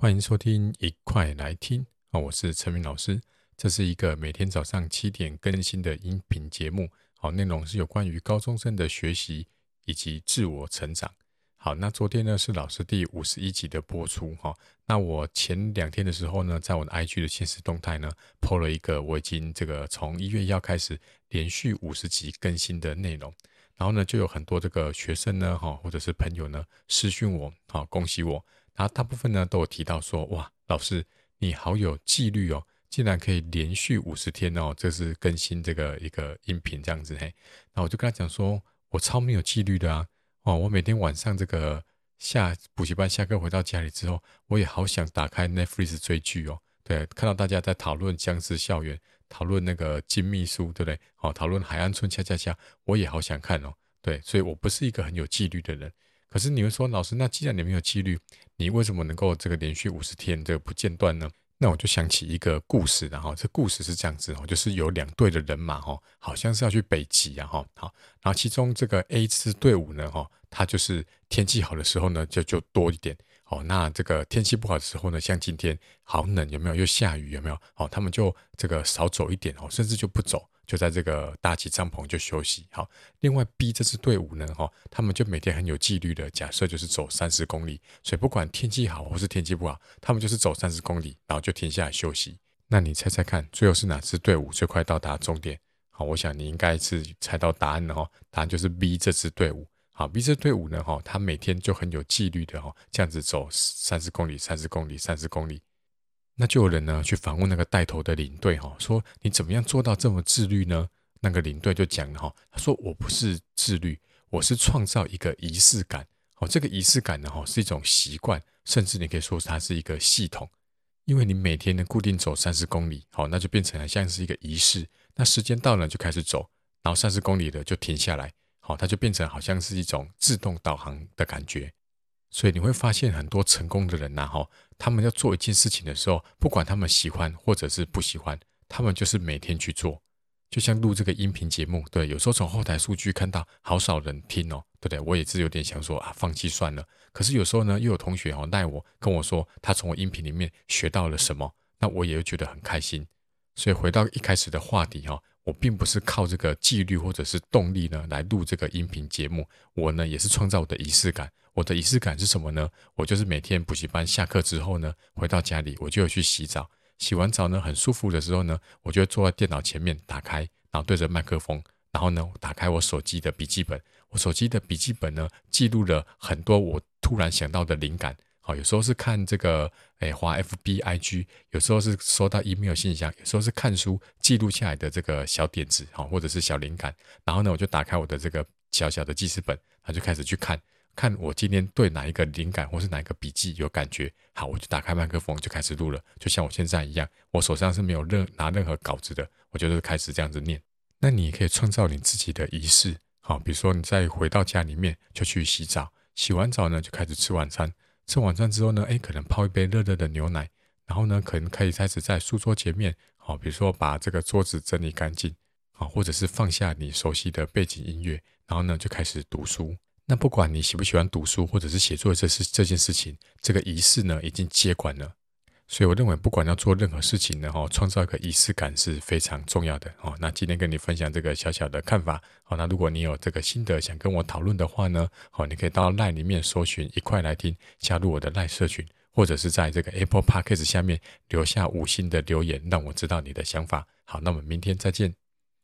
欢迎收听，一块来听啊！我是陈明老师，这是一个每天早上七点更新的音频节目。好，内容是有关于高中生的学习以及自我成长。好，那昨天呢是老师第五十一集的播出哈。那我前两天的时候呢，在我的 IG 的现实动态呢，po 了一个我已经这个从一月一号开始连续五十集更新的内容。然后呢，就有很多这个学生呢，哈，或者是朋友呢私讯我，好，恭喜我。然后大部分呢都有提到说，哇，老师你好有纪律哦，竟然可以连续五十天哦，这是更新这个一个音频这样子嘿。然后我就跟他讲说，我超没有纪律的啊，哦，我每天晚上这个下补习班下课回到家里之后，我也好想打开 Netflix 追剧哦，对，看到大家在讨论僵尸校园，讨论那个金秘书，对不对？哦，讨论海岸村恰恰恰，我也好想看哦，对，所以我不是一个很有纪律的人。可是你会说，老师，那既然你没有纪律，你为什么能够这个连续五十天这个不间断呢？那我就想起一个故事，然后这故事是这样子哦，就是有两队的人马哈，好像是要去北极啊哈，好，然后其中这个 A 支队伍呢哈，它就是天气好的时候呢就就多一点，哦，那这个天气不好的时候呢，像今天好冷有没有？又下雨有没有？哦，他们就这个少走一点哦，甚至就不走。就在这个搭起帐篷就休息。好，另外 B 这支队伍呢，哈，他们就每天很有纪律的，假设就是走三十公里，所以不管天气好或是天气不好，他们就是走三十公里，然后就停下来休息。那你猜猜看，最后是哪支队伍最快到达终点？好，我想你应该是猜到答案了哈，答案就是 B 这支队伍。好，B 这支队伍呢，哈，他每天就很有纪律的哈，这样子走三十公里、三十公里、三十公里。那就有人呢去访问那个带头的领队哈，说你怎么样做到这么自律呢？那个领队就讲了哈，他说我不是自律，我是创造一个仪式感。哦，这个仪式感呢哈是一种习惯，甚至你可以说它是一个系统，因为你每天呢固定走三十公里，好，那就变成了像是一个仪式。那时间到了就开始走，然后三十公里了就停下来，好，它就变成好像是一种自动导航的感觉。所以你会发现很多成功的人呐，哈，他们要做一件事情的时候，不管他们喜欢或者是不喜欢，他们就是每天去做。就像录这个音频节目，对，有时候从后台数据看到好少人听哦，对不对？我也是有点想说啊，放弃算了。可是有时候呢，又有同学哦带我跟我说，他从我音频里面学到了什么，那我也觉得很开心。所以回到一开始的话题哈，我并不是靠这个纪律或者是动力呢来录这个音频节目，我呢也是创造我的仪式感。我的仪式感是什么呢？我就是每天补习班下课之后呢，回到家里我就会去洗澡。洗完澡呢，很舒服的时候呢，我就坐在电脑前面，打开，然后对着麦克风，然后呢，打开我手机的笔记本。我手机的笔记本呢，记录了很多我突然想到的灵感。好，有时候是看这个，诶，滑 FB IG，有时候是收到 email 信箱，有时候是看书记录下来的这个小点子，好，或者是小灵感。然后呢，我就打开我的这个小小的记事本，然后就开始去看。看我今天对哪一个灵感或是哪一个笔记有感觉，好，我就打开麦克风就开始录了，就像我现在一样，我手上是没有任拿任何稿子的，我就是开始这样子念。那你可以创造你自己的仪式，好，比如说你再回到家里面就去洗澡，洗完澡呢就开始吃晚餐，吃晚餐之后呢，诶，可能泡一杯热热的牛奶，然后呢，可能可以开始在书桌前面，好，比如说把这个桌子整理干净，好，或者是放下你熟悉的背景音乐，然后呢就开始读书。那不管你喜不喜欢读书，或者是写作这事这件事情，这个仪式呢已经接管了。所以我认为，不管要做任何事情呢，哈，创造一个仪式感是非常重要的哦。那今天跟你分享这个小小的看法，好，那如果你有这个心得想跟我讨论的话呢，好，你可以到 LINE 里面搜寻一块来听，加入我的 LINE 社群，或者是在这个 Apple Podcast 下面留下五星的留言，让我知道你的想法。好，那我们明天再见。